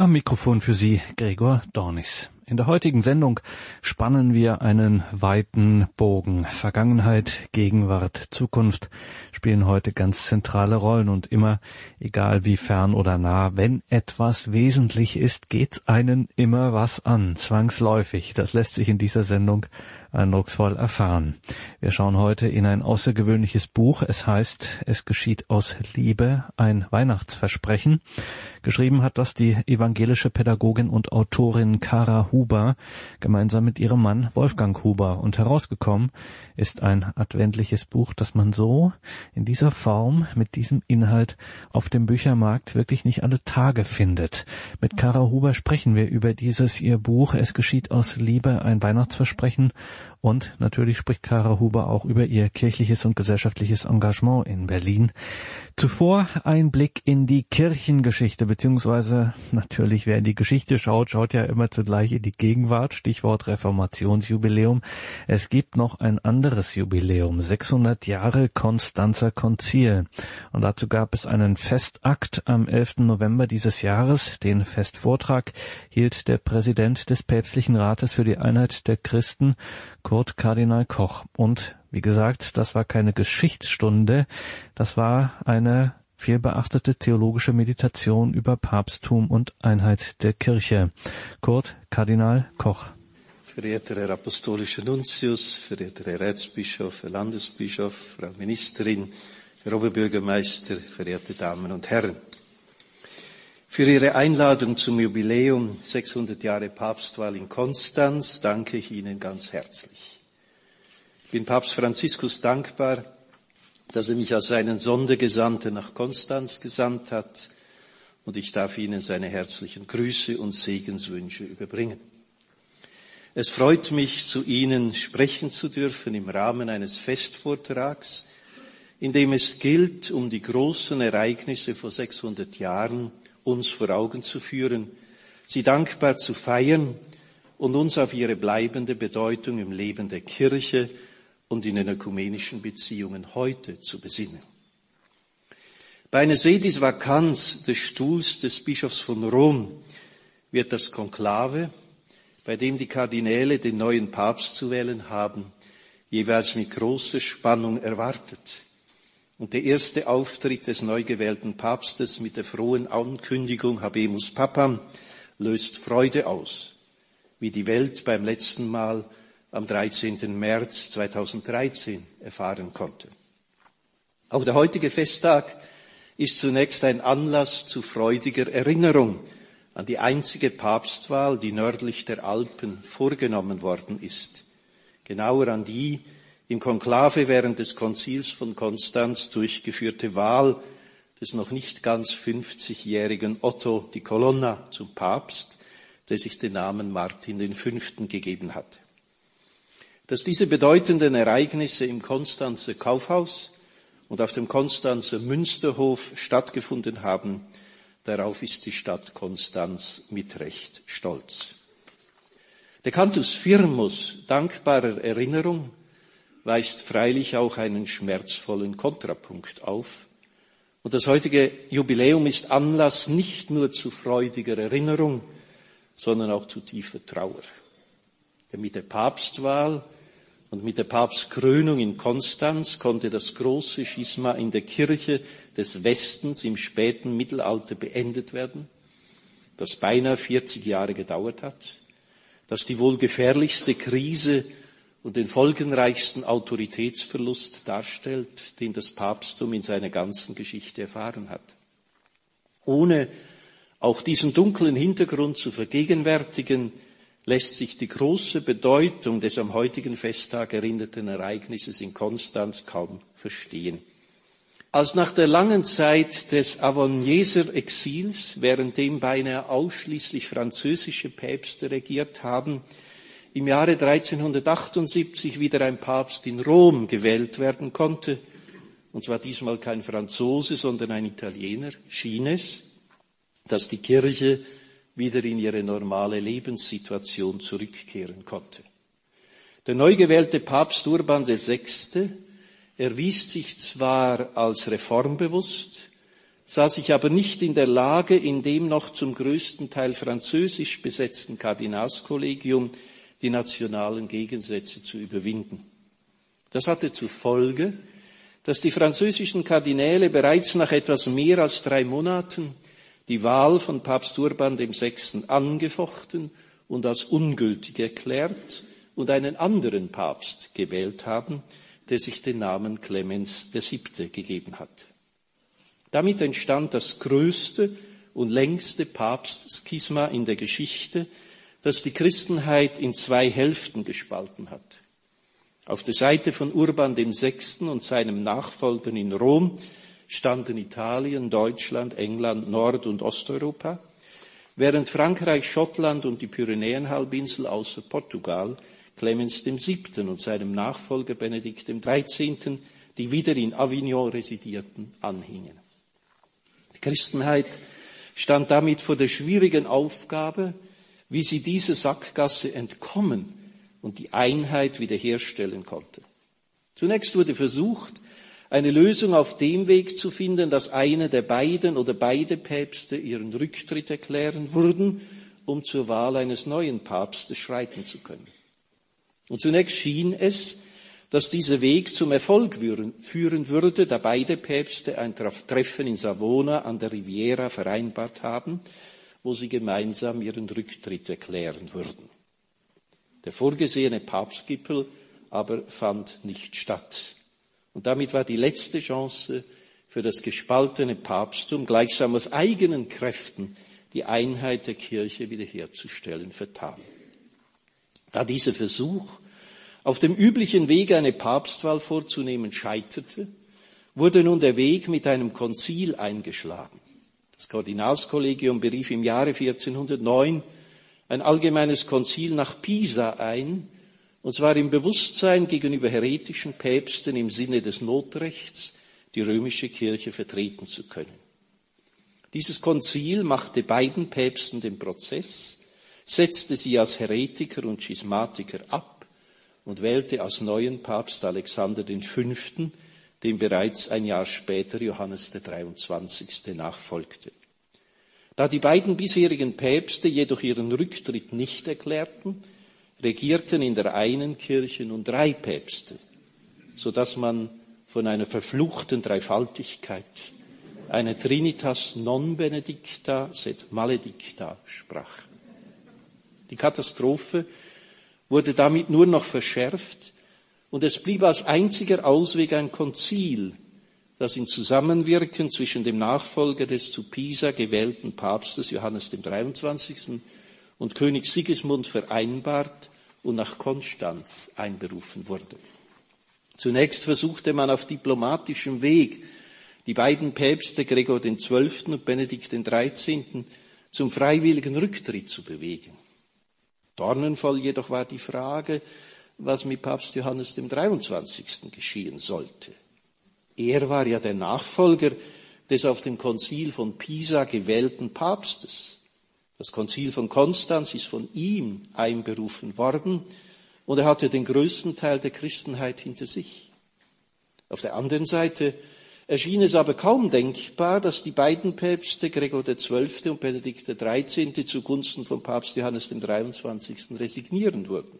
Am Mikrofon für Sie Gregor Dornis. In der heutigen Sendung spannen wir einen weiten Bogen. Vergangenheit, Gegenwart, Zukunft spielen heute ganz zentrale Rollen und immer, egal wie fern oder nah, wenn etwas wesentlich ist, geht einen immer was an, zwangsläufig. Das lässt sich in dieser Sendung eindrucksvoll erfahren. Wir schauen heute in ein außergewöhnliches Buch. Es heißt Es geschieht aus Liebe, ein Weihnachtsversprechen. Geschrieben hat das die evangelische Pädagogin und Autorin Kara Huber gemeinsam mit ihrem Mann Wolfgang Huber. Und herausgekommen ist ein adventliches Buch, das man so in dieser Form mit diesem Inhalt auf dem Büchermarkt wirklich nicht alle Tage findet. Mit Kara Huber sprechen wir über dieses ihr Buch Es geschieht aus Liebe, ein Weihnachtsversprechen und natürlich spricht Kara Huber auch über ihr kirchliches und gesellschaftliches Engagement in Berlin. Zuvor ein Blick in die Kirchengeschichte, beziehungsweise natürlich, wer in die Geschichte schaut, schaut ja immer zugleich in die Gegenwart, Stichwort Reformationsjubiläum. Es gibt noch ein anderes Jubiläum, 600 Jahre Konstanzer Konzil. Und dazu gab es einen Festakt am 11. November dieses Jahres. Den Festvortrag hielt der Präsident des Päpstlichen Rates für die Einheit der Christen, Kurt Kardinal Koch. Und wie gesagt, das war keine Geschichtsstunde, das war eine viel beachtete theologische Meditation über Papsttum und Einheit der Kirche. Kurt Kardinal Koch. Verehrter Herr Apostolischer Nuntius, verehrter Herr Erzbischof, Herr Landesbischof, Frau Ministerin, Herr Oberbürgermeister, verehrte Damen und Herren. Für Ihre Einladung zum Jubiläum 600 Jahre Papstwahl in Konstanz danke ich Ihnen ganz herzlich. Ich bin Papst Franziskus dankbar, dass er mich als seinen Sondergesandten nach Konstanz gesandt hat und ich darf Ihnen seine herzlichen Grüße und Segenswünsche überbringen. Es freut mich, zu Ihnen sprechen zu dürfen im Rahmen eines Festvortrags, in dem es gilt, um die großen Ereignisse vor 600 Jahren uns vor Augen zu führen, sie dankbar zu feiern und uns auf ihre bleibende Bedeutung im Leben der Kirche und in den ökumenischen Beziehungen heute zu besinnen. Bei einer Sedis Vakanz des Stuhls des Bischofs von Rom wird das Konklave, bei dem die Kardinäle den neuen Papst zu wählen haben, jeweils mit großer Spannung erwartet. Und der erste Auftritt des neu gewählten Papstes mit der frohen Ankündigung Habemus Papam löst Freude aus, wie die Welt beim letzten Mal am 13. März 2013 erfahren konnte. Auch der heutige Festtag ist zunächst ein Anlass zu freudiger Erinnerung an die einzige Papstwahl, die nördlich der Alpen vorgenommen worden ist. Genauer an die im Konklave während des Konzils von Konstanz durchgeführte Wahl des noch nicht ganz 50-jährigen Otto di Colonna zum Papst, der sich den Namen Martin V. gegeben hat. Dass diese bedeutenden Ereignisse im Konstanzer Kaufhaus und auf dem Konstanzer Münsterhof stattgefunden haben, darauf ist die Stadt Konstanz mit Recht stolz. Der Cantus Firmus dankbarer Erinnerung weist freilich auch einen schmerzvollen Kontrapunkt auf. Und das heutige Jubiläum ist Anlass nicht nur zu freudiger Erinnerung, sondern auch zu tiefer Trauer. Denn mit der Papstwahl und mit der Papstkrönung in Konstanz konnte das große Schisma in der Kirche des Westens im späten Mittelalter beendet werden, das beinahe 40 Jahre gedauert hat, das die wohl gefährlichste Krise und den folgenreichsten Autoritätsverlust darstellt, den das Papsttum in seiner ganzen Geschichte erfahren hat. Ohne auch diesen dunklen Hintergrund zu vergegenwärtigen, lässt sich die große Bedeutung des am heutigen Festtag erinnerten Ereignisses in Konstanz kaum verstehen. Als nach der langen Zeit des Avogneser Exils, währenddem beinahe ausschließlich französische Päpste regiert haben, im Jahre 1378 wieder ein Papst in Rom gewählt werden konnte, und zwar diesmal kein Franzose, sondern ein Italiener, schien es, dass die Kirche wieder in ihre normale Lebenssituation zurückkehren konnte. Der neu gewählte Papst Urban VI. erwies sich zwar als reformbewusst, sah sich aber nicht in der Lage, in dem noch zum größten Teil französisch besetzten Kardinalskollegium die nationalen Gegensätze zu überwinden. Das hatte zur Folge, dass die französischen Kardinäle bereits nach etwas mehr als drei Monaten die Wahl von Papst Urban VI. angefochten und als ungültig erklärt und einen anderen Papst gewählt haben, der sich den Namen Clemens VII. gegeben hat. Damit entstand das größte und längste Papstschisma in der Geschichte, das die Christenheit in zwei Hälften gespalten hat. Auf der Seite von Urban VI. und seinem Nachfolger in Rom standen Italien, Deutschland, England, Nord- und Osteuropa, während Frankreich, Schottland und die Pyrenäenhalbinsel außer Portugal Clemens VII. und seinem Nachfolger Benedikt XIII., die wieder in Avignon residierten, anhingen. Die Christenheit stand damit vor der schwierigen Aufgabe, wie sie dieser Sackgasse entkommen und die Einheit wiederherstellen konnte. Zunächst wurde versucht, eine Lösung auf dem Weg zu finden, dass einer der beiden oder beide Päpste ihren Rücktritt erklären würden, um zur Wahl eines neuen Papstes schreiten zu können. Und zunächst schien es, dass dieser Weg zum Erfolg führen würde, da beide Päpste ein Treffen in Savona an der Riviera vereinbart haben, wo sie gemeinsam ihren Rücktritt erklären würden. Der vorgesehene Papstgipfel aber fand nicht statt. Und damit war die letzte Chance für das gespaltene Papsttum gleichsam aus eigenen Kräften die Einheit der Kirche wiederherzustellen vertan. Da dieser Versuch, auf dem üblichen Weg eine Papstwahl vorzunehmen, scheiterte, wurde nun der Weg mit einem Konzil eingeschlagen. Das Kardinalskollegium berief im Jahre 1409 ein allgemeines Konzil nach Pisa ein, und zwar im Bewusstsein gegenüber heretischen Päpsten im Sinne des Notrechts, die römische Kirche vertreten zu können. Dieses Konzil machte beiden Päpsten den Prozess, setzte sie als Heretiker und Schismatiker ab und wählte als neuen Papst Alexander V., dem bereits ein Jahr später Johannes der 23. nachfolgte. Da die beiden bisherigen Päpste jedoch ihren Rücktritt nicht erklärten, regierten in der einen Kirche nun drei Päpste, so dass man von einer verfluchten Dreifaltigkeit, eine Trinitas non benedicta sed maledicta sprach. Die Katastrophe wurde damit nur noch verschärft und es blieb als einziger Ausweg ein Konzil, das im Zusammenwirken zwischen dem Nachfolger des zu Pisa gewählten Papstes Johannes dem 23. und König Sigismund vereinbart und nach Konstanz einberufen wurde. Zunächst versuchte man auf diplomatischem Weg, die beiden Päpste Gregor XII. und Benedikt XIII. zum freiwilligen Rücktritt zu bewegen. Dornenvoll jedoch war die Frage, was mit Papst Johannes dem 23. geschehen sollte. Er war ja der Nachfolger des auf dem Konzil von Pisa gewählten Papstes. Das Konzil von Konstanz ist von ihm einberufen worden und er hatte den größten Teil der Christenheit hinter sich. Auf der anderen Seite erschien es aber kaum denkbar, dass die beiden Päpste Gregor XII. und Benedikt XIII. zugunsten von Papst Johannes dem 23. resignieren würden.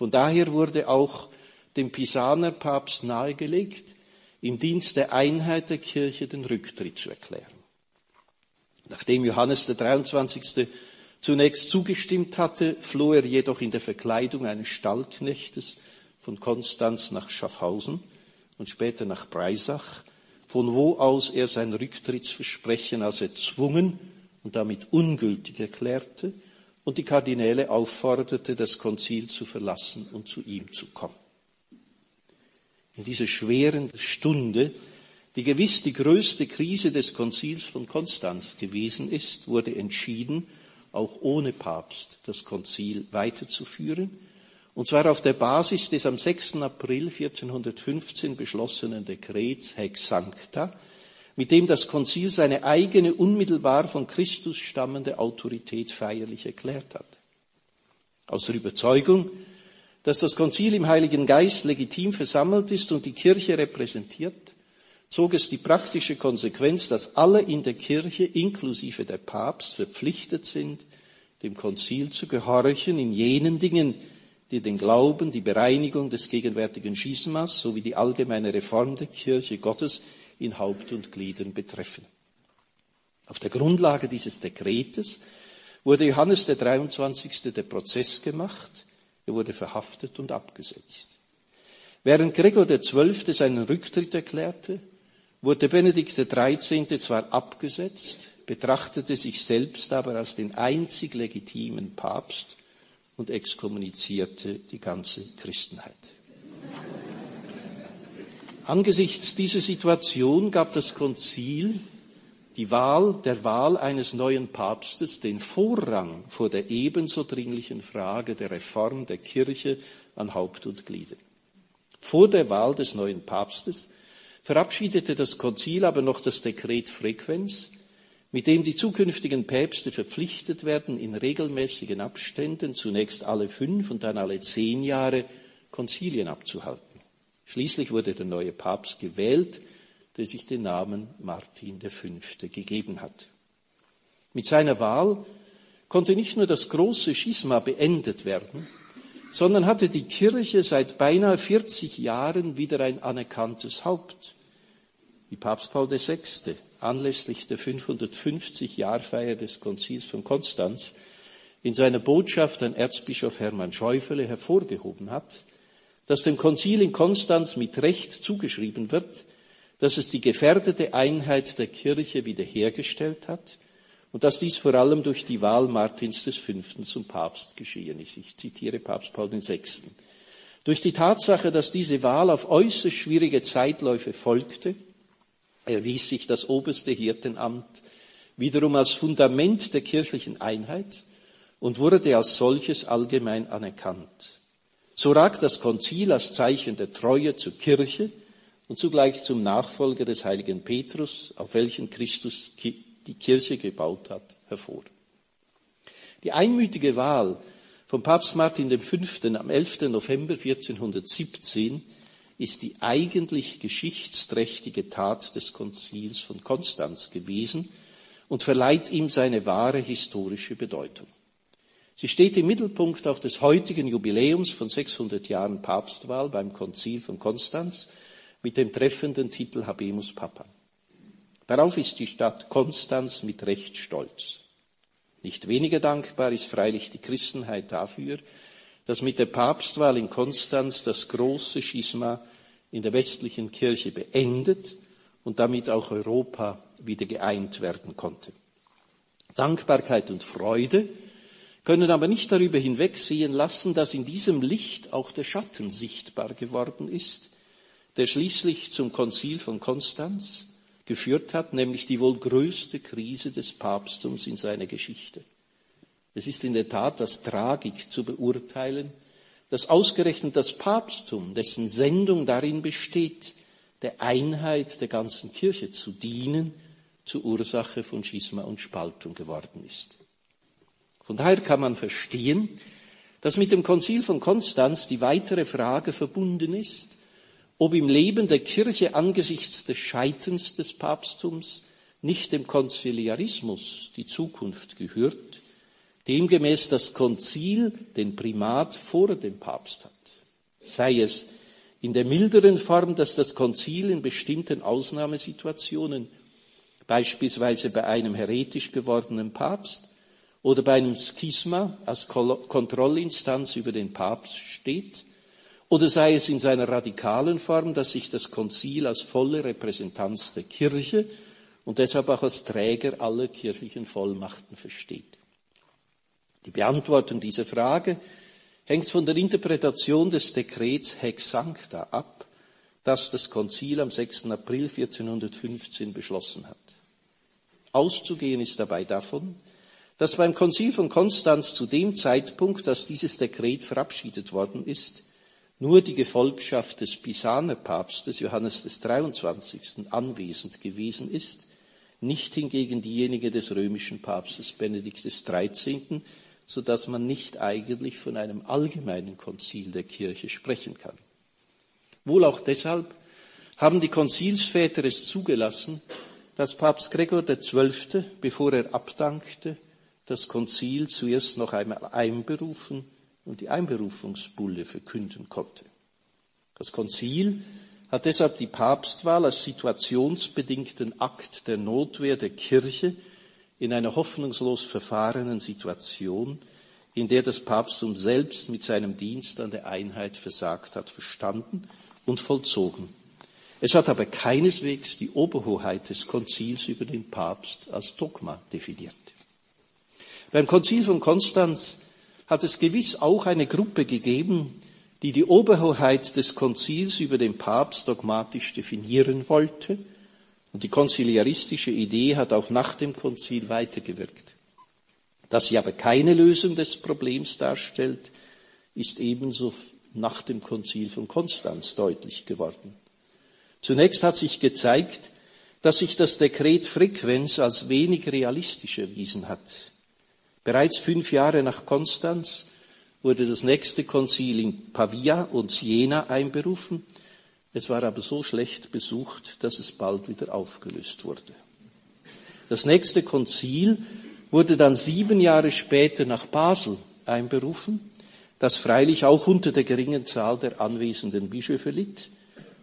Von daher wurde auch dem Pisaner Papst nahegelegt, im Dienst der Einheit der Kirche den Rücktritt zu erklären. Nachdem Johannes der 23. zunächst zugestimmt hatte, floh er jedoch in der Verkleidung eines Stallknechtes von Konstanz nach Schaffhausen und später nach Breisach, von wo aus er sein Rücktrittsversprechen als erzwungen und damit ungültig erklärte und die Kardinäle aufforderte, das Konzil zu verlassen und zu ihm zu kommen in dieser schweren Stunde, die gewiss die größte Krise des Konzils von Konstanz gewesen ist, wurde entschieden, auch ohne Papst das Konzil weiterzuführen, und zwar auf der Basis des am 6. April 1415 beschlossenen Dekrets Hex Sancta, mit dem das Konzil seine eigene unmittelbar von Christus stammende Autorität feierlich erklärt hat. Aus der Überzeugung, dass das Konzil im Heiligen Geist legitim versammelt ist und die Kirche repräsentiert, zog es die praktische Konsequenz, dass alle in der Kirche, inklusive der Papst, verpflichtet sind, dem Konzil zu gehorchen in jenen Dingen, die den Glauben, die Bereinigung des gegenwärtigen Schismas sowie die allgemeine Reform der Kirche Gottes in Haupt und Gliedern betreffen. Auf der Grundlage dieses Dekretes wurde Johannes der 23. der Prozess gemacht, er wurde verhaftet und abgesetzt. Während Gregor XII. seinen Rücktritt erklärte, wurde Benedikt XIII. zwar abgesetzt, betrachtete sich selbst aber als den einzig legitimen Papst und exkommunizierte die ganze Christenheit. Angesichts dieser Situation gab das Konzil die Wahl, der Wahl eines neuen Papstes den Vorrang vor der ebenso dringlichen Frage der Reform der Kirche an Haupt und Glieder. Vor der Wahl des neuen Papstes verabschiedete das Konzil aber noch das Dekret Frequenz, mit dem die zukünftigen Päpste verpflichtet werden, in regelmäßigen Abständen, zunächst alle fünf und dann alle zehn Jahre, Konzilien abzuhalten. Schließlich wurde der neue Papst gewählt, der sich den Namen Martin V. gegeben hat. Mit seiner Wahl konnte nicht nur das große Schisma beendet werden, sondern hatte die Kirche seit beinahe 40 Jahren wieder ein anerkanntes Haupt. Wie Papst Paul VI. anlässlich der 550-Jahrfeier des Konzils von Konstanz in seiner Botschaft an Erzbischof Hermann Schäufele hervorgehoben hat, dass dem Konzil in Konstanz mit Recht zugeschrieben wird, dass es die gefährdete Einheit der Kirche wiederhergestellt hat und dass dies vor allem durch die Wahl Martins V. zum Papst geschehen ist. Ich zitiere Papst Paul VI. Durch die Tatsache, dass diese Wahl auf äußerst schwierige Zeitläufe folgte, erwies sich das oberste Hirtenamt wiederum als Fundament der kirchlichen Einheit und wurde als solches allgemein anerkannt. So ragt das Konzil als Zeichen der Treue zur Kirche und zugleich zum Nachfolger des heiligen Petrus, auf welchen Christus die Kirche gebaut hat, hervor. Die einmütige Wahl von Papst Martin V. am 11. November 1417 ist die eigentlich geschichtsträchtige Tat des Konzils von Konstanz gewesen und verleiht ihm seine wahre historische Bedeutung. Sie steht im Mittelpunkt auch des heutigen Jubiläums von 600 Jahren Papstwahl beim Konzil von Konstanz mit dem treffenden Titel Habemus Papa. Darauf ist die Stadt Konstanz mit Recht stolz. Nicht weniger dankbar ist freilich die Christenheit dafür, dass mit der Papstwahl in Konstanz das große Schisma in der westlichen Kirche beendet und damit auch Europa wieder geeint werden konnte. Dankbarkeit und Freude können aber nicht darüber hinwegsehen lassen, dass in diesem Licht auch der Schatten sichtbar geworden ist, der schließlich zum Konzil von Konstanz geführt hat, nämlich die wohl größte Krise des Papsttums in seiner Geschichte. Es ist in der Tat das Tragik zu beurteilen, dass ausgerechnet das Papsttum, dessen Sendung darin besteht, der Einheit der ganzen Kirche zu dienen, zur Ursache von Schisma und Spaltung geworden ist. Von daher kann man verstehen, dass mit dem Konzil von Konstanz die weitere Frage verbunden ist, ob im Leben der Kirche angesichts des Scheiterns des Papsttums nicht dem Konziliarismus die Zukunft gehört, demgemäß das Konzil den Primat vor dem Papst hat. Sei es in der milderen Form, dass das Konzil in bestimmten Ausnahmesituationen, beispielsweise bei einem heretisch gewordenen Papst oder bei einem Schisma als Kontrollinstanz über den Papst steht, oder sei es in seiner radikalen Form, dass sich das Konzil als volle Repräsentanz der Kirche und deshalb auch als Träger aller kirchlichen Vollmachten versteht. Die Beantwortung dieser Frage hängt von der Interpretation des Dekrets Hex Sancta ab, das das Konzil am 6. April 1415 beschlossen hat. Auszugehen ist dabei davon, dass beim Konzil von Konstanz zu dem Zeitpunkt, dass dieses Dekret verabschiedet worden ist, nur die Gefolgschaft des Pisaner Papstes Johannes des 23. anwesend gewesen ist, nicht hingegen diejenige des römischen Papstes Benedikt des 13., so dass man nicht eigentlich von einem allgemeinen Konzil der Kirche sprechen kann. Wohl auch deshalb haben die Konzilsväter es zugelassen, dass Papst Gregor XII., bevor er abdankte, das Konzil zuerst noch einmal einberufen und die Einberufungsbulle verkünden konnte. Das Konzil hat deshalb die Papstwahl als situationsbedingten Akt der Notwehr der Kirche in einer hoffnungslos verfahrenen Situation, in der das Papsttum selbst mit seinem Dienst an der Einheit versagt hat, verstanden und vollzogen. Es hat aber keineswegs die Oberhoheit des Konzils über den Papst als Dogma definiert. Beim Konzil von Konstanz hat es gewiss auch eine Gruppe gegeben, die die Oberhoheit des Konzils über den Papst dogmatisch definieren wollte. Und die konziliaristische Idee hat auch nach dem Konzil weitergewirkt. Dass sie aber keine Lösung des Problems darstellt, ist ebenso nach dem Konzil von Konstanz deutlich geworden. Zunächst hat sich gezeigt, dass sich das Dekret Frequenz als wenig realistisch erwiesen hat. Bereits fünf Jahre nach Konstanz wurde das nächste Konzil in Pavia und Siena einberufen. Es war aber so schlecht besucht, dass es bald wieder aufgelöst wurde. Das nächste Konzil wurde dann sieben Jahre später nach Basel einberufen, das freilich auch unter der geringen Zahl der anwesenden Bischöfe litt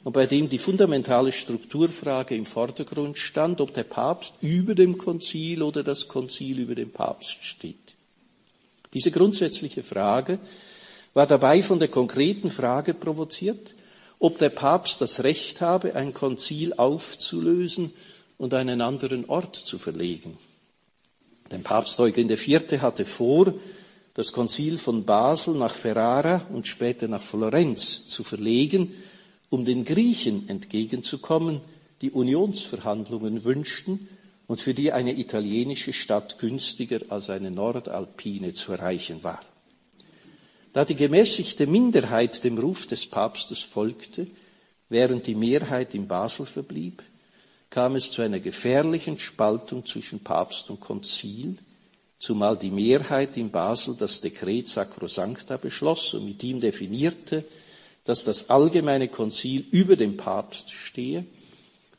und bei dem die fundamentale Strukturfrage im Vordergrund stand, ob der Papst über dem Konzil oder das Konzil über dem Papst steht. Diese grundsätzliche Frage war dabei von der konkreten Frage provoziert, ob der Papst das Recht habe, ein Konzil aufzulösen und einen anderen Ort zu verlegen. Denn Papst Eugen IV. hatte vor, das Konzil von Basel nach Ferrara und später nach Florenz zu verlegen, um den Griechen entgegenzukommen, die Unionsverhandlungen wünschten und für die eine italienische Stadt günstiger als eine nordalpine zu erreichen war. Da die gemäßigte Minderheit dem Ruf des Papstes folgte, während die Mehrheit in Basel verblieb, kam es zu einer gefährlichen Spaltung zwischen Papst und Konzil, zumal die Mehrheit in Basel das Dekret Sacrosancta beschloss und mit ihm definierte, dass das allgemeine Konzil über dem Papst stehe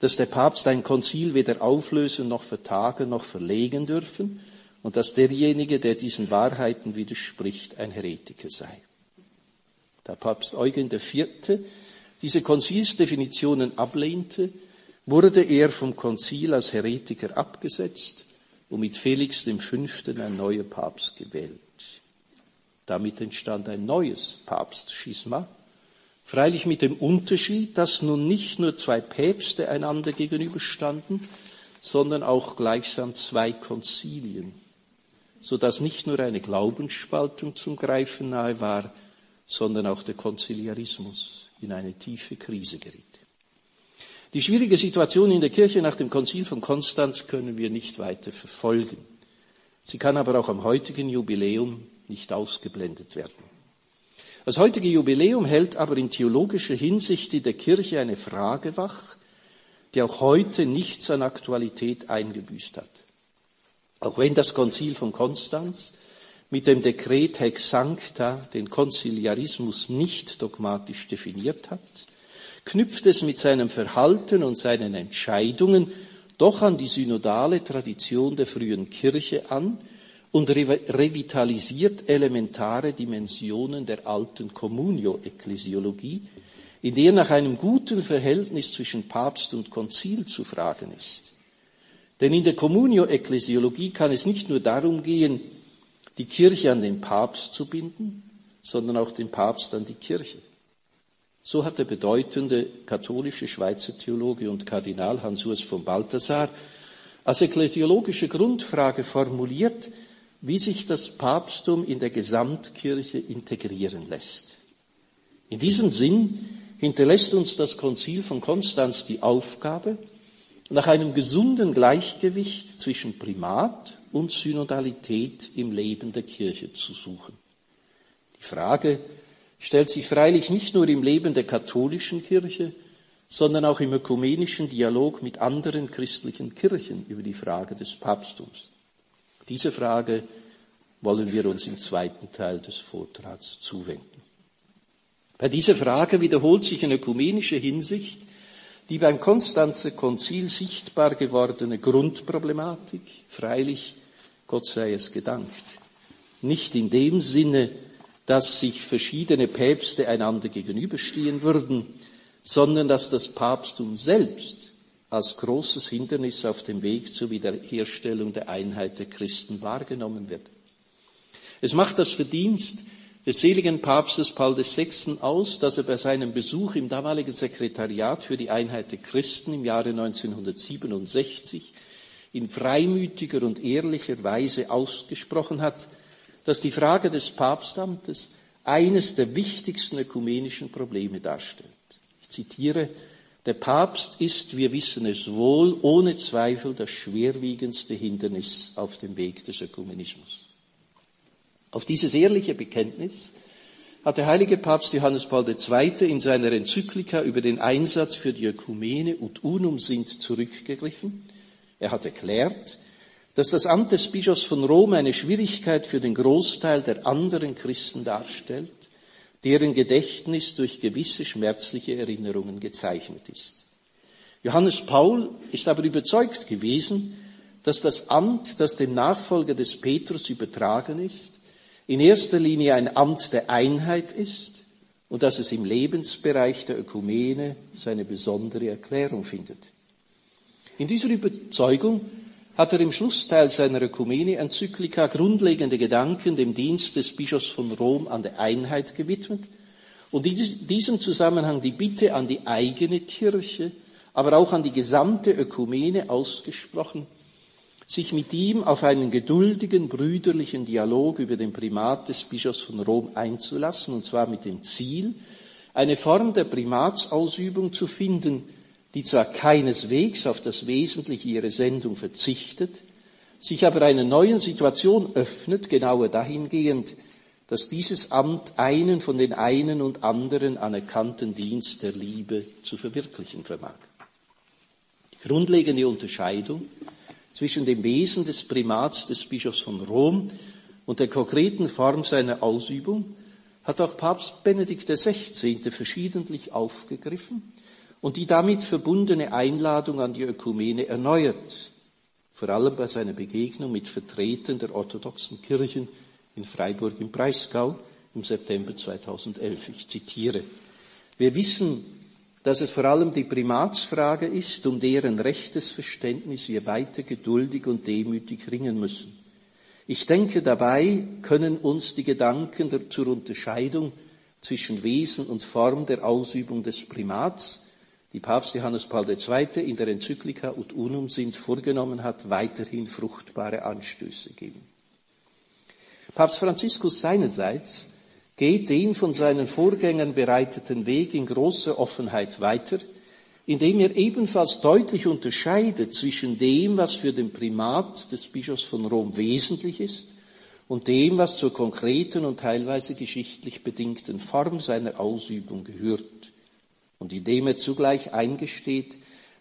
dass der Papst ein Konzil weder auflösen noch vertagen noch verlegen dürfen und dass derjenige, der diesen Wahrheiten widerspricht, ein Heretiker sei. Da Papst Eugen IV. diese Konzilsdefinitionen ablehnte, wurde er vom Konzil als Heretiker abgesetzt und mit Felix V. ein neuer Papst gewählt. Damit entstand ein neues Papstschisma, Freilich mit dem Unterschied, dass nun nicht nur zwei Päpste einander gegenüberstanden, sondern auch gleichsam zwei Konzilien, so dass nicht nur eine Glaubensspaltung zum Greifen nahe war, sondern auch der Konziliarismus in eine tiefe Krise geriet. Die schwierige Situation in der Kirche nach dem Konzil von Konstanz können wir nicht weiter verfolgen. Sie kann aber auch am heutigen Jubiläum nicht ausgeblendet werden. Das heutige Jubiläum hält aber in theologischer Hinsicht in der Kirche eine Frage wach, die auch heute nichts an Aktualität eingebüßt hat. Auch wenn das Konzil von Konstanz mit dem Dekret Hex Sancta den Konziliarismus nicht dogmatisch definiert hat, knüpft es mit seinem Verhalten und seinen Entscheidungen doch an die synodale Tradition der frühen Kirche an, und revitalisiert elementare Dimensionen der alten Communio-Ekklesiologie, in der nach einem guten Verhältnis zwischen Papst und Konzil zu fragen ist. Denn in der Communio-Ekklesiologie kann es nicht nur darum gehen, die Kirche an den Papst zu binden, sondern auch den Papst an die Kirche. So hat der bedeutende katholische Schweizer Theologe und Kardinal Hans-Urs von Balthasar als ekklesiologische Grundfrage formuliert, wie sich das Papsttum in der Gesamtkirche integrieren lässt. In diesem Sinn hinterlässt uns das Konzil von Konstanz die Aufgabe, nach einem gesunden Gleichgewicht zwischen Primat und Synodalität im Leben der Kirche zu suchen. Die Frage stellt sich freilich nicht nur im Leben der katholischen Kirche, sondern auch im ökumenischen Dialog mit anderen christlichen Kirchen über die Frage des Papsttums. Diese Frage wollen wir uns im zweiten Teil des Vortrags zuwenden. Bei dieser Frage wiederholt sich in ökumenischer Hinsicht die beim Konstanzer Konzil sichtbar gewordene Grundproblematik, freilich, Gott sei es gedankt, nicht in dem Sinne, dass sich verschiedene Päpste einander gegenüberstehen würden, sondern dass das Papsttum selbst als großes Hindernis auf dem Weg zur Wiederherstellung der Einheit der Christen wahrgenommen wird. Es macht das Verdienst des seligen Papstes Paul VI. aus, dass er bei seinem Besuch im damaligen Sekretariat für die Einheit der Christen im Jahre 1967 in freimütiger und ehrlicher Weise ausgesprochen hat, dass die Frage des Papstamtes eines der wichtigsten ökumenischen Probleme darstellt. Ich zitiere, der Papst ist, wir wissen es wohl, ohne Zweifel das schwerwiegendste Hindernis auf dem Weg des Ökumenismus. Auf dieses ehrliche Bekenntnis hat der heilige Papst Johannes Paul II. in seiner Enzyklika über den Einsatz für die Ökumene und Unum sind zurückgegriffen. Er hat erklärt, dass das Amt des Bischofs von Rom eine Schwierigkeit für den Großteil der anderen Christen darstellt, deren Gedächtnis durch gewisse schmerzliche Erinnerungen gezeichnet ist. Johannes Paul ist aber überzeugt gewesen, dass das Amt, das dem Nachfolger des Petrus übertragen ist, in erster Linie ein Amt der Einheit ist und dass es im Lebensbereich der Ökumene seine besondere Erklärung findet. In dieser Überzeugung hat er im Schlussteil seiner Ökumene-Enzyklika grundlegende Gedanken dem Dienst des Bischofs von Rom an der Einheit gewidmet und in diesem Zusammenhang die Bitte an die eigene Kirche, aber auch an die gesamte Ökumene ausgesprochen, sich mit ihm auf einen geduldigen, brüderlichen Dialog über den Primat des Bischofs von Rom einzulassen, und zwar mit dem Ziel, eine Form der Primatsausübung zu finden, die zwar keineswegs auf das Wesentliche ihrer Sendung verzichtet, sich aber einer neuen Situation öffnet, genauer dahingehend, dass dieses Amt einen von den einen und anderen anerkannten Dienst der Liebe zu verwirklichen vermag. Die grundlegende Unterscheidung zwischen dem Wesen des Primats des Bischofs von Rom und der konkreten Form seiner Ausübung hat auch Papst Benedikt XVI. verschiedentlich aufgegriffen und die damit verbundene Einladung an die Ökumene erneuert, vor allem bei seiner Begegnung mit Vertretern der orthodoxen Kirchen in Freiburg im Breisgau im September 2011. Ich zitiere. Wir wissen, dass es vor allem die Primatsfrage ist, um deren rechtes Verständnis wir weiter geduldig und demütig ringen müssen. Ich denke, dabei können uns die Gedanken zur Unterscheidung zwischen Wesen und Form der Ausübung des Primats, die Papst Johannes Paul II. in der Enzyklika Ut Unum sind vorgenommen hat, weiterhin fruchtbare Anstöße geben. Papst Franziskus seinerseits geht den von seinen Vorgängern bereiteten Weg in großer Offenheit weiter, indem er ebenfalls deutlich unterscheidet zwischen dem, was für den Primat des Bischofs von Rom wesentlich ist, und dem, was zur konkreten und teilweise geschichtlich bedingten Form seiner Ausübung gehört, und indem er zugleich eingesteht,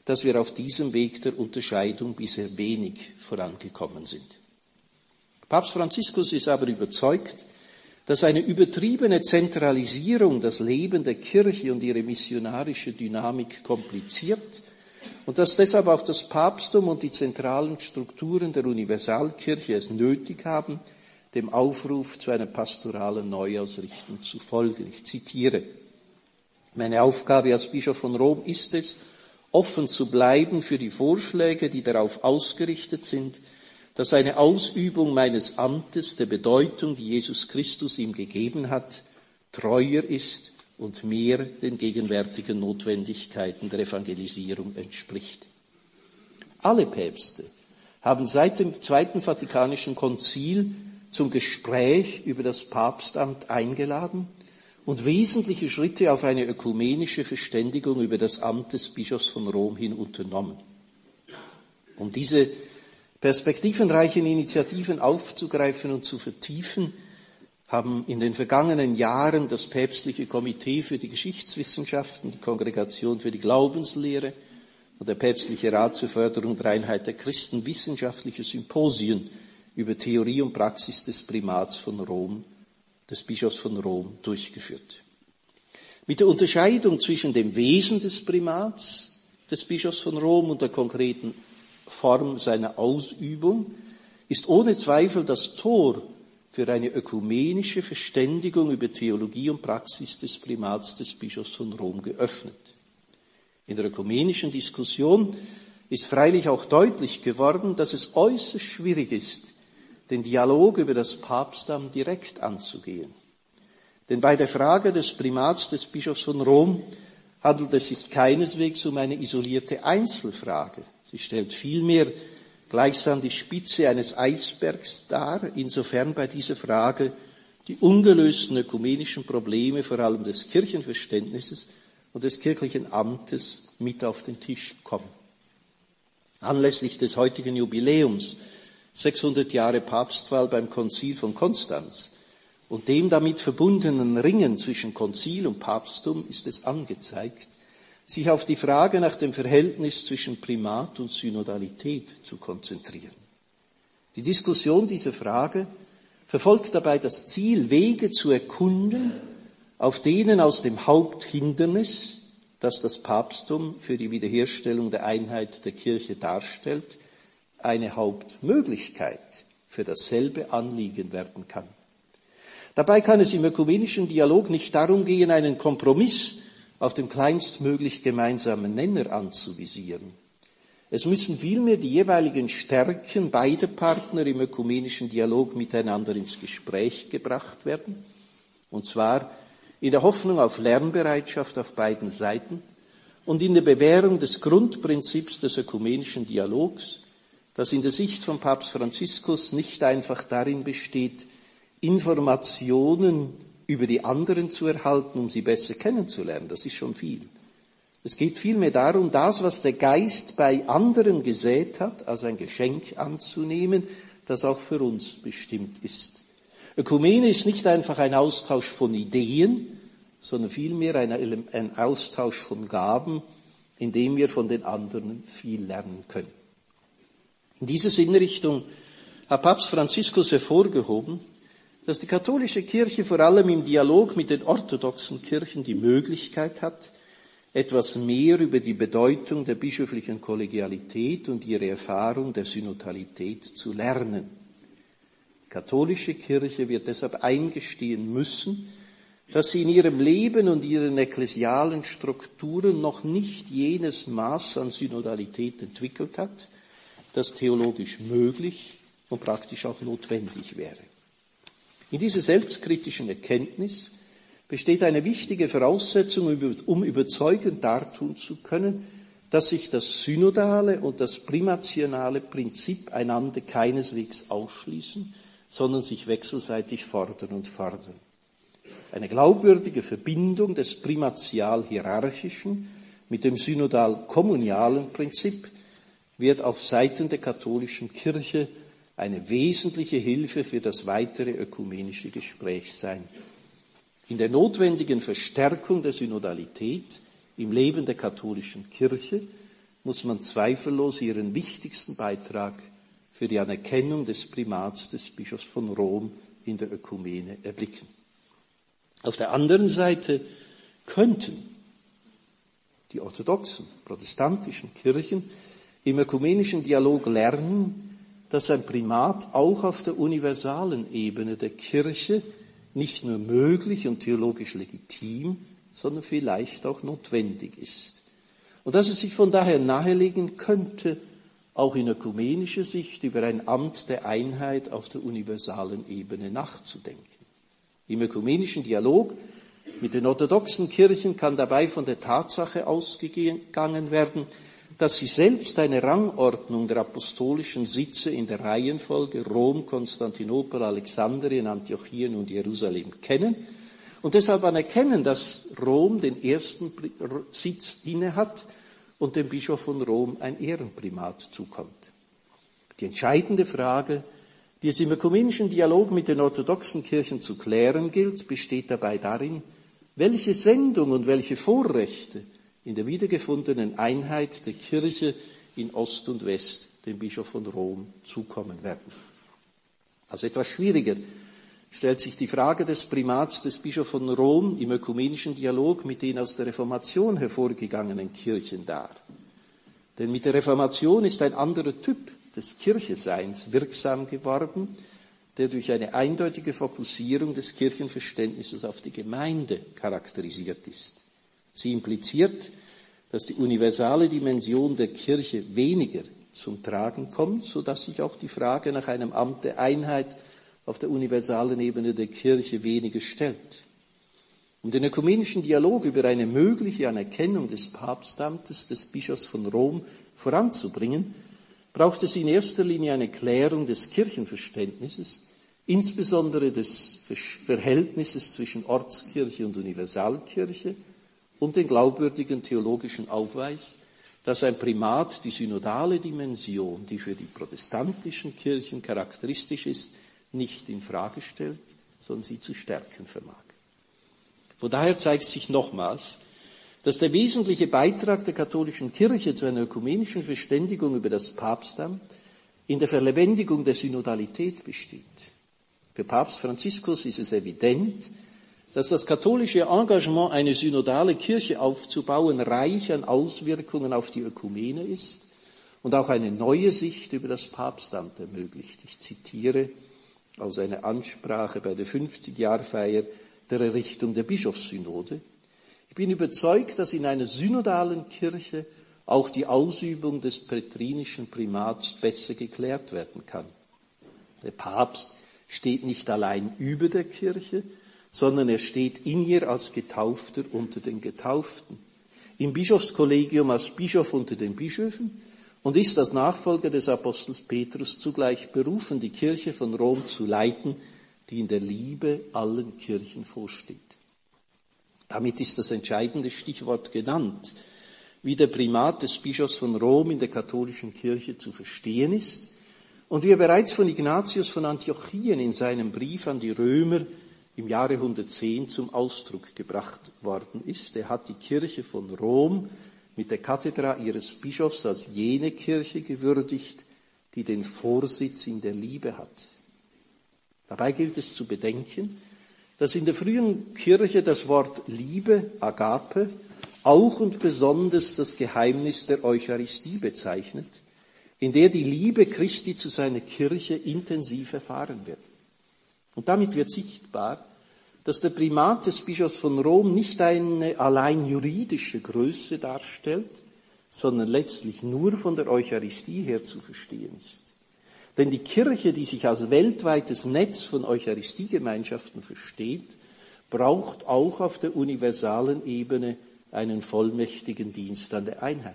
dass wir auf diesem Weg der Unterscheidung bisher wenig vorangekommen sind. Papst Franziskus ist aber überzeugt, dass eine übertriebene Zentralisierung das Leben der Kirche und ihre missionarische Dynamik kompliziert und dass deshalb auch das Papsttum und die zentralen Strukturen der Universalkirche es nötig haben, dem Aufruf zu einer pastoralen Neuausrichtung zu folgen. Ich zitiere. Meine Aufgabe als Bischof von Rom ist es, offen zu bleiben für die Vorschläge, die darauf ausgerichtet sind, dass eine Ausübung meines Amtes der Bedeutung, die Jesus Christus ihm gegeben hat, treuer ist und mehr den gegenwärtigen Notwendigkeiten der Evangelisierung entspricht. Alle Päpste haben seit dem Zweiten Vatikanischen Konzil zum Gespräch über das Papstamt eingeladen und wesentliche Schritte auf eine ökumenische Verständigung über das Amt des Bischofs von Rom hin unternommen. Um diese perspektivenreichen Initiativen aufzugreifen und zu vertiefen, haben in den vergangenen Jahren das päpstliche Komitee für die Geschichtswissenschaften, die Kongregation für die Glaubenslehre und der päpstliche Rat zur Förderung der Einheit der Christen wissenschaftliche Symposien über Theorie und Praxis des Primats von Rom, des Bischofs von Rom durchgeführt. Mit der Unterscheidung zwischen dem Wesen des Primats des Bischofs von Rom und der konkreten Form seiner Ausübung ist ohne Zweifel das Tor für eine ökumenische Verständigung über Theologie und Praxis des Primats des Bischofs von Rom geöffnet. In der ökumenischen Diskussion ist freilich auch deutlich geworden, dass es äußerst schwierig ist, den Dialog über das Papstamt direkt anzugehen. Denn bei der Frage des Primats des Bischofs von Rom handelt es sich keineswegs um eine isolierte Einzelfrage. Sie stellt vielmehr gleichsam die Spitze eines Eisbergs dar, insofern bei dieser Frage die ungelösten ökumenischen Probleme, vor allem des Kirchenverständnisses und des kirchlichen Amtes, mit auf den Tisch kommen. Anlässlich des heutigen Jubiläums, 600 Jahre Papstwahl beim Konzil von Konstanz und dem damit verbundenen Ringen zwischen Konzil und Papsttum ist es angezeigt, sich auf die Frage nach dem Verhältnis zwischen Primat und Synodalität zu konzentrieren. Die Diskussion dieser Frage verfolgt dabei das Ziel, Wege zu erkunden, auf denen aus dem Haupthindernis, das das Papsttum für die Wiederherstellung der Einheit der Kirche darstellt, eine Hauptmöglichkeit für dasselbe Anliegen werden kann. Dabei kann es im ökumenischen Dialog nicht darum gehen, einen Kompromiss auf dem kleinstmöglich gemeinsamen Nenner anzuvisieren. Es müssen vielmehr die jeweiligen Stärken beider Partner im ökumenischen Dialog miteinander ins Gespräch gebracht werden, und zwar in der Hoffnung auf Lernbereitschaft auf beiden Seiten und in der Bewährung des Grundprinzips des ökumenischen Dialogs, das in der Sicht von Papst Franziskus nicht einfach darin besteht, Informationen über die anderen zu erhalten, um sie besser kennenzulernen. Das ist schon viel. Es geht vielmehr darum, das, was der Geist bei anderen gesät hat, als ein Geschenk anzunehmen, das auch für uns bestimmt ist. Ökumene ist nicht einfach ein Austausch von Ideen, sondern vielmehr ein, Austausch von Gaben, in dem wir von den anderen viel lernen können. In dieser Sinnrichtung hat Papst Franziskus hervorgehoben, dass die katholische Kirche vor allem im Dialog mit den orthodoxen Kirchen die Möglichkeit hat, etwas mehr über die Bedeutung der bischöflichen Kollegialität und ihre Erfahrung der Synodalität zu lernen. Die katholische Kirche wird deshalb eingestehen müssen, dass sie in ihrem Leben und ihren ekklesialen Strukturen noch nicht jenes Maß an Synodalität entwickelt hat, das theologisch möglich und praktisch auch notwendig wäre. In dieser selbstkritischen Erkenntnis besteht eine wichtige Voraussetzung, um überzeugend dartun zu können, dass sich das synodale und das primationale Prinzip einander keineswegs ausschließen, sondern sich wechselseitig fordern und fördern. Eine glaubwürdige Verbindung des primatial-hierarchischen mit dem synodal-kommunialen Prinzip wird auf Seiten der katholischen Kirche eine wesentliche Hilfe für das weitere ökumenische Gespräch sein. In der notwendigen Verstärkung der Synodalität im Leben der katholischen Kirche muss man zweifellos ihren wichtigsten Beitrag für die Anerkennung des Primats des Bischofs von Rom in der Ökumene erblicken. Auf der anderen Seite könnten die orthodoxen, protestantischen Kirchen im ökumenischen Dialog lernen, dass ein Primat auch auf der universalen Ebene der Kirche nicht nur möglich und theologisch legitim, sondern vielleicht auch notwendig ist. Und dass es sich von daher nahelegen könnte, auch in ökumenischer Sicht über ein Amt der Einheit auf der universalen Ebene nachzudenken. Im ökumenischen Dialog mit den orthodoxen Kirchen kann dabei von der Tatsache ausgegangen werden, dass sie selbst eine Rangordnung der apostolischen Sitze in der Reihenfolge Rom, Konstantinopel, Alexandrien, Antiochien und Jerusalem kennen und deshalb anerkennen, dass Rom den ersten Sitz innehat und dem Bischof von Rom ein Ehrenprimat zukommt. Die entscheidende Frage, die es im ökumenischen Dialog mit den orthodoxen Kirchen zu klären gilt, besteht dabei darin, welche Sendung und welche Vorrechte in der wiedergefundenen Einheit der Kirche in Ost und West dem Bischof von Rom zukommen werden. Also etwas schwieriger stellt sich die Frage des Primats des Bischofs von Rom im ökumenischen Dialog mit den aus der Reformation hervorgegangenen Kirchen dar. Denn mit der Reformation ist ein anderer Typ des Kircheseins wirksam geworden, der durch eine eindeutige Fokussierung des Kirchenverständnisses auf die Gemeinde charakterisiert ist. Sie impliziert, dass die universale Dimension der Kirche weniger zum Tragen kommt, so dass sich auch die Frage nach einem Amt der Einheit auf der universalen Ebene der Kirche weniger stellt. Um den ökumenischen Dialog über eine mögliche Anerkennung des Papstamtes des Bischofs von Rom voranzubringen, braucht es in erster Linie eine Klärung des Kirchenverständnisses, insbesondere des Verhältnisses zwischen Ortskirche und Universalkirche und den glaubwürdigen theologischen Aufweis, dass ein Primat die synodale Dimension, die für die protestantischen Kirchen charakteristisch ist, nicht in Frage stellt, sondern sie zu stärken vermag. Von daher zeigt sich nochmals, dass der wesentliche Beitrag der katholischen Kirche zu einer ökumenischen Verständigung über das Papstamt in der Verlebendigung der Synodalität besteht. Für Papst Franziskus ist es evident, dass das katholische Engagement, eine synodale Kirche aufzubauen, reich an Auswirkungen auf die Ökumene ist und auch eine neue Sicht über das Papstamt ermöglicht. Ich zitiere aus einer Ansprache bei der 50-Jahr-Feier der Errichtung der Bischofssynode. Ich bin überzeugt, dass in einer synodalen Kirche auch die Ausübung des prätrinischen Primats besser geklärt werden kann. Der Papst steht nicht allein über der Kirche, sondern er steht in ihr als Getaufter unter den Getauften, im Bischofskollegium als Bischof unter den Bischöfen und ist als Nachfolger des Apostels Petrus zugleich berufen, die Kirche von Rom zu leiten, die in der Liebe allen Kirchen vorsteht. Damit ist das entscheidende Stichwort genannt, wie der Primat des Bischofs von Rom in der katholischen Kirche zu verstehen ist und wie er bereits von Ignatius von Antiochien in seinem Brief an die Römer im Jahre 110 zum Ausdruck gebracht worden ist. Er hat die Kirche von Rom mit der Kathedra ihres Bischofs als jene Kirche gewürdigt, die den Vorsitz in der Liebe hat. Dabei gilt es zu bedenken, dass in der frühen Kirche das Wort Liebe, Agape, auch und besonders das Geheimnis der Eucharistie bezeichnet, in der die Liebe Christi zu seiner Kirche intensiv erfahren wird. Und damit wird sichtbar, dass der Primat des Bischofs von Rom nicht eine allein juridische Größe darstellt, sondern letztlich nur von der Eucharistie her zu verstehen ist. Denn die Kirche, die sich als weltweites Netz von Eucharistiegemeinschaften versteht, braucht auch auf der universalen Ebene einen vollmächtigen Dienst an der Einheit.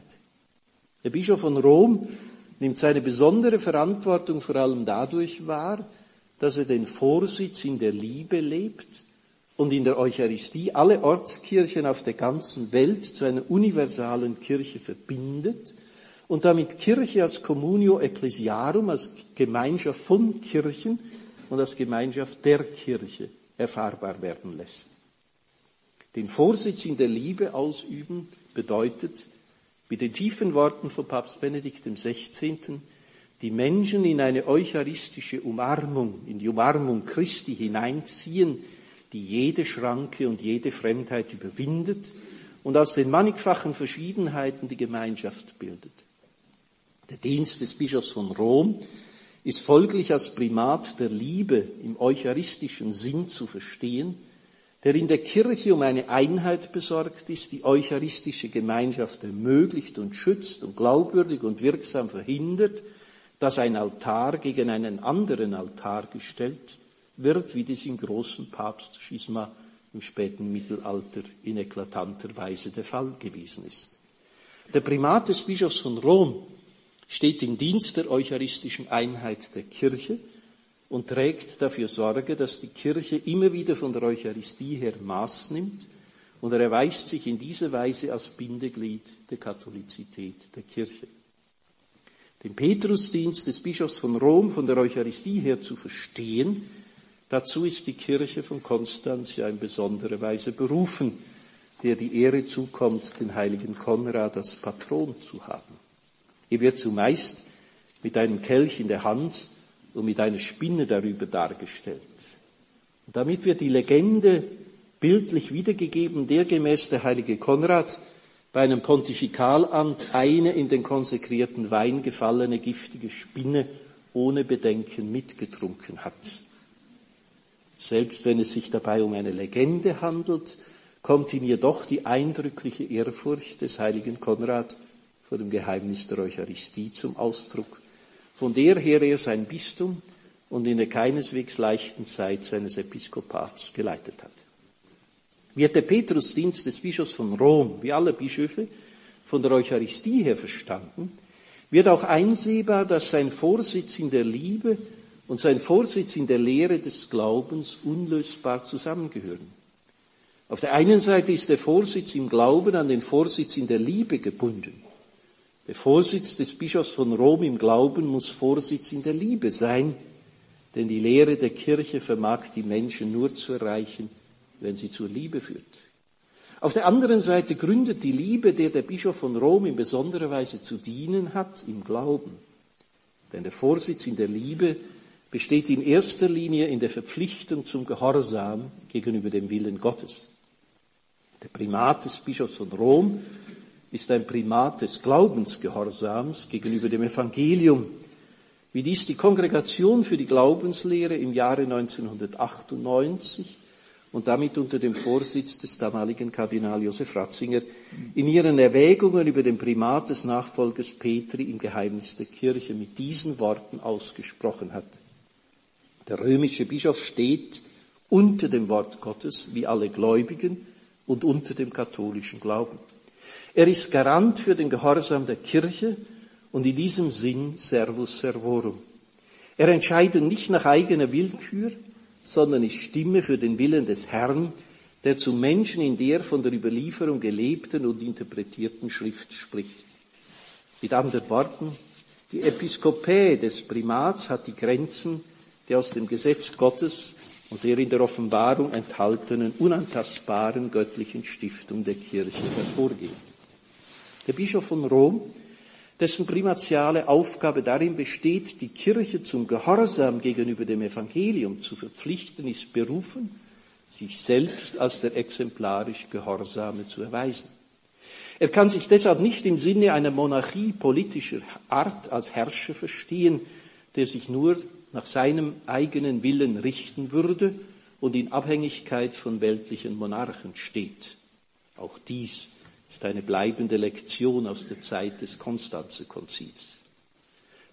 Der Bischof von Rom nimmt seine besondere Verantwortung vor allem dadurch wahr, dass er den Vorsitz in der Liebe lebt und in der Eucharistie alle Ortskirchen auf der ganzen Welt zu einer universalen Kirche verbindet und damit Kirche als Communio Ecclesiarum, als Gemeinschaft von Kirchen und als Gemeinschaft der Kirche erfahrbar werden lässt. Den Vorsitz in der Liebe ausüben bedeutet, mit den tiefen Worten von Papst Benedikt XVI., die Menschen in eine eucharistische Umarmung, in die Umarmung Christi hineinziehen, die jede Schranke und jede Fremdheit überwindet und aus den mannigfachen Verschiedenheiten die Gemeinschaft bildet. Der Dienst des Bischofs von Rom ist folglich als Primat der Liebe im eucharistischen Sinn zu verstehen, der in der Kirche um eine Einheit besorgt ist, die eucharistische Gemeinschaft ermöglicht und schützt und glaubwürdig und wirksam verhindert, dass ein Altar gegen einen anderen Altar gestellt wird, wie dies im großen Papstschisma im späten Mittelalter in eklatanter Weise der Fall gewesen ist. Der Primat des Bischofs von Rom steht im Dienst der eucharistischen Einheit der Kirche und trägt dafür Sorge, dass die Kirche immer wieder von der Eucharistie her Maß nimmt und er erweist sich in dieser Weise als Bindeglied der Katholizität der Kirche den Petrusdienst des Bischofs von Rom von der Eucharistie her zu verstehen, dazu ist die Kirche von Konstanz ja in besonderer Weise berufen, der die Ehre zukommt, den heiligen Konrad als Patron zu haben. Er wird zumeist mit einem Kelch in der Hand und mit einer Spinne darüber dargestellt. Und damit wird die Legende bildlich wiedergegeben, der gemäß der heilige Konrad bei einem Pontifikalamt eine in den konsekrierten Wein gefallene giftige Spinne ohne Bedenken mitgetrunken hat. Selbst wenn es sich dabei um eine Legende handelt, kommt in ihr doch die eindrückliche Ehrfurcht des heiligen Konrad vor dem Geheimnis der Eucharistie zum Ausdruck, von der her er sein Bistum und in der keineswegs leichten Zeit seines Episkopats geleitet hat wird der Petrusdienst des Bischofs von Rom, wie alle Bischöfe, von der Eucharistie her verstanden, wird auch einsehbar, dass sein Vorsitz in der Liebe und sein Vorsitz in der Lehre des Glaubens unlösbar zusammengehören. Auf der einen Seite ist der Vorsitz im Glauben an den Vorsitz in der Liebe gebunden. Der Vorsitz des Bischofs von Rom im Glauben muss Vorsitz in der Liebe sein, denn die Lehre der Kirche vermag die Menschen nur zu erreichen, wenn sie zur Liebe führt. Auf der anderen Seite gründet die Liebe, der der Bischof von Rom in besonderer Weise zu dienen hat, im Glauben. Denn der Vorsitz in der Liebe besteht in erster Linie in der Verpflichtung zum Gehorsam gegenüber dem Willen Gottes. Der Primat des Bischofs von Rom ist ein Primat des Glaubensgehorsams gegenüber dem Evangelium, wie dies die Kongregation für die Glaubenslehre im Jahre 1998 und damit unter dem Vorsitz des damaligen Kardinal Josef Ratzinger in ihren Erwägungen über den Primat des Nachfolgers Petri im Geheimnis der Kirche mit diesen Worten ausgesprochen hat. Der römische Bischof steht unter dem Wort Gottes wie alle Gläubigen und unter dem katholischen Glauben. Er ist Garant für den Gehorsam der Kirche und in diesem Sinn Servus Servorum. Er entscheidet nicht nach eigener Willkür, sondern ist Stimme für den Willen des Herrn, der zu Menschen in der von der Überlieferung gelebten und interpretierten Schrift spricht. Mit anderen Worten, die Episkopä des Primats hat die Grenzen der aus dem Gesetz Gottes und der in der Offenbarung enthaltenen unantastbaren göttlichen Stiftung der Kirche hervorgehen. Der Bischof von Rom dessen primatiale Aufgabe darin besteht, die Kirche zum Gehorsam gegenüber dem Evangelium zu verpflichten, ist berufen, sich selbst als der exemplarisch Gehorsame zu erweisen. Er kann sich deshalb nicht im Sinne einer Monarchie politischer Art als Herrscher verstehen, der sich nur nach seinem eigenen Willen richten würde und in Abhängigkeit von weltlichen Monarchen steht. Auch dies ist eine bleibende Lektion aus der Zeit des Konstanzer Konzils.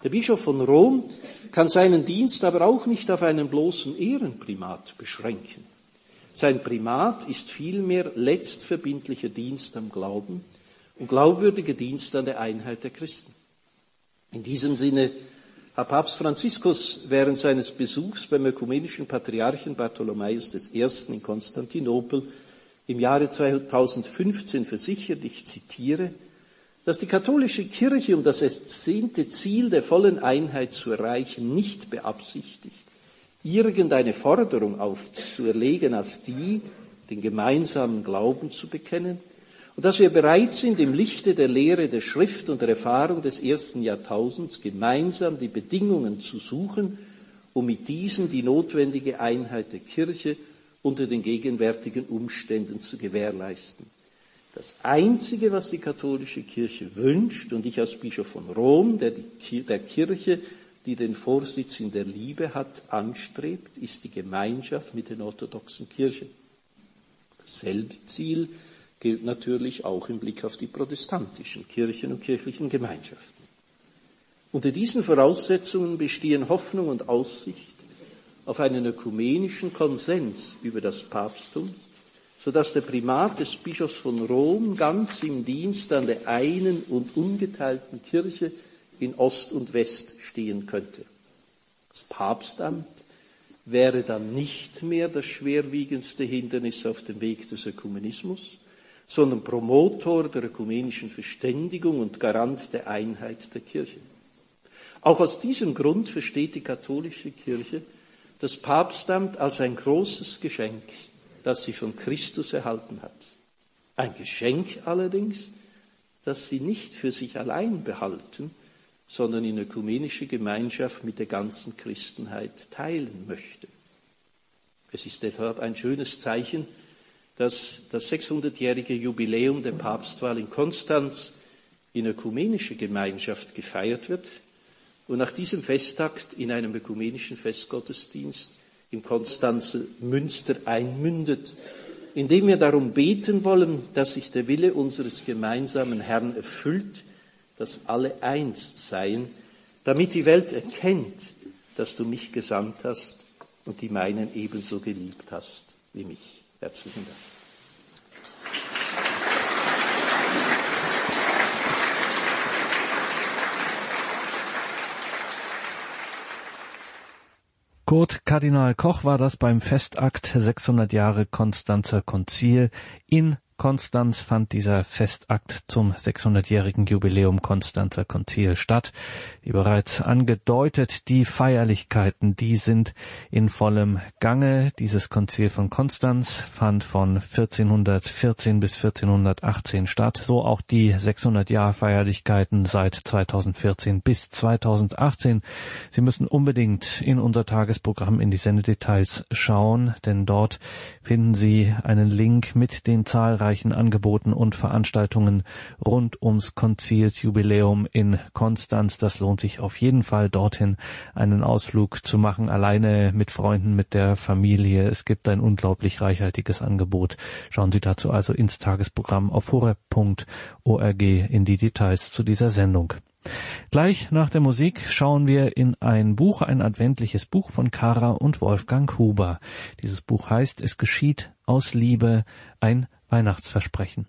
Der Bischof von Rom kann seinen Dienst aber auch nicht auf einen bloßen Ehrenprimat beschränken. Sein Primat ist vielmehr letztverbindlicher Dienst am Glauben und glaubwürdiger Dienst an der Einheit der Christen. In diesem Sinne hat Papst Franziskus während seines Besuchs beim ökumenischen Patriarchen Bartholomäus I. in Konstantinopel im Jahre 2015 versichert, ich zitiere, dass die katholische Kirche, um das ersehnte Ziel der vollen Einheit zu erreichen, nicht beabsichtigt, irgendeine Forderung aufzuerlegen als die, den gemeinsamen Glauben zu bekennen, und dass wir bereit sind, im Lichte der Lehre der Schrift und der Erfahrung des ersten Jahrtausends gemeinsam die Bedingungen zu suchen, um mit diesen die notwendige Einheit der Kirche unter den gegenwärtigen Umständen zu gewährleisten. Das Einzige, was die katholische Kirche wünscht, und ich als Bischof von Rom, der, die, der Kirche, die den Vorsitz in der Liebe hat, anstrebt, ist die Gemeinschaft mit den orthodoxen Kirchen. Dasselbe Ziel gilt natürlich auch im Blick auf die protestantischen Kirchen und kirchlichen Gemeinschaften. Unter diesen Voraussetzungen bestehen Hoffnung und Aussicht auf einen ökumenischen Konsens über das Papsttum, sodass der Primat des Bischofs von Rom ganz im Dienst an der einen und ungeteilten Kirche in Ost und West stehen könnte. Das Papstamt wäre dann nicht mehr das schwerwiegendste Hindernis auf dem Weg des Ökumenismus, sondern Promotor der ökumenischen Verständigung und Garant der Einheit der Kirche. Auch aus diesem Grund versteht die katholische Kirche das Papstamt als ein großes Geschenk, das sie von Christus erhalten hat. Ein Geschenk allerdings, das sie nicht für sich allein behalten, sondern in ökumenische Gemeinschaft mit der ganzen Christenheit teilen möchte. Es ist deshalb ein schönes Zeichen, dass das 600-jährige Jubiläum der Papstwahl in Konstanz in ökumenischer Gemeinschaft gefeiert wird und nach diesem Festtakt in einem ökumenischen Festgottesdienst im Konstanzer Münster einmündet, indem wir darum beten wollen, dass sich der Wille unseres gemeinsamen Herrn erfüllt, dass alle eins seien, damit die Welt erkennt, dass du mich gesandt hast und die meinen ebenso geliebt hast wie mich. Herzlichen Dank. Kurt Kardinal Koch war das beim Festakt 600 Jahre Konstanzer Konzil in Konstanz fand dieser Festakt zum 600-jährigen Jubiläum Konstanzer Konzil statt. Wie bereits angedeutet, die Feierlichkeiten, die sind in vollem Gange. Dieses Konzil von Konstanz fand von 1414 bis 1418 statt, so auch die 600-Jahr-Feierlichkeiten seit 2014 bis 2018. Sie müssen unbedingt in unser Tagesprogramm in die Sendedetails schauen, denn dort finden Sie einen Link mit den zahlreichen zahlreichen Angeboten und Veranstaltungen rund ums Konzilsjubiläum in Konstanz. Das lohnt sich auf jeden Fall dorthin einen Ausflug zu machen, alleine mit Freunden, mit der Familie. Es gibt ein unglaublich reichhaltiges Angebot. Schauen Sie dazu also ins Tagesprogramm auf horeb.org in die Details zu dieser Sendung. Gleich nach der Musik schauen wir in ein Buch, ein adventliches Buch von Kara und Wolfgang Huber. Dieses Buch heißt Es geschieht aus Liebe ein Weihnachtsversprechen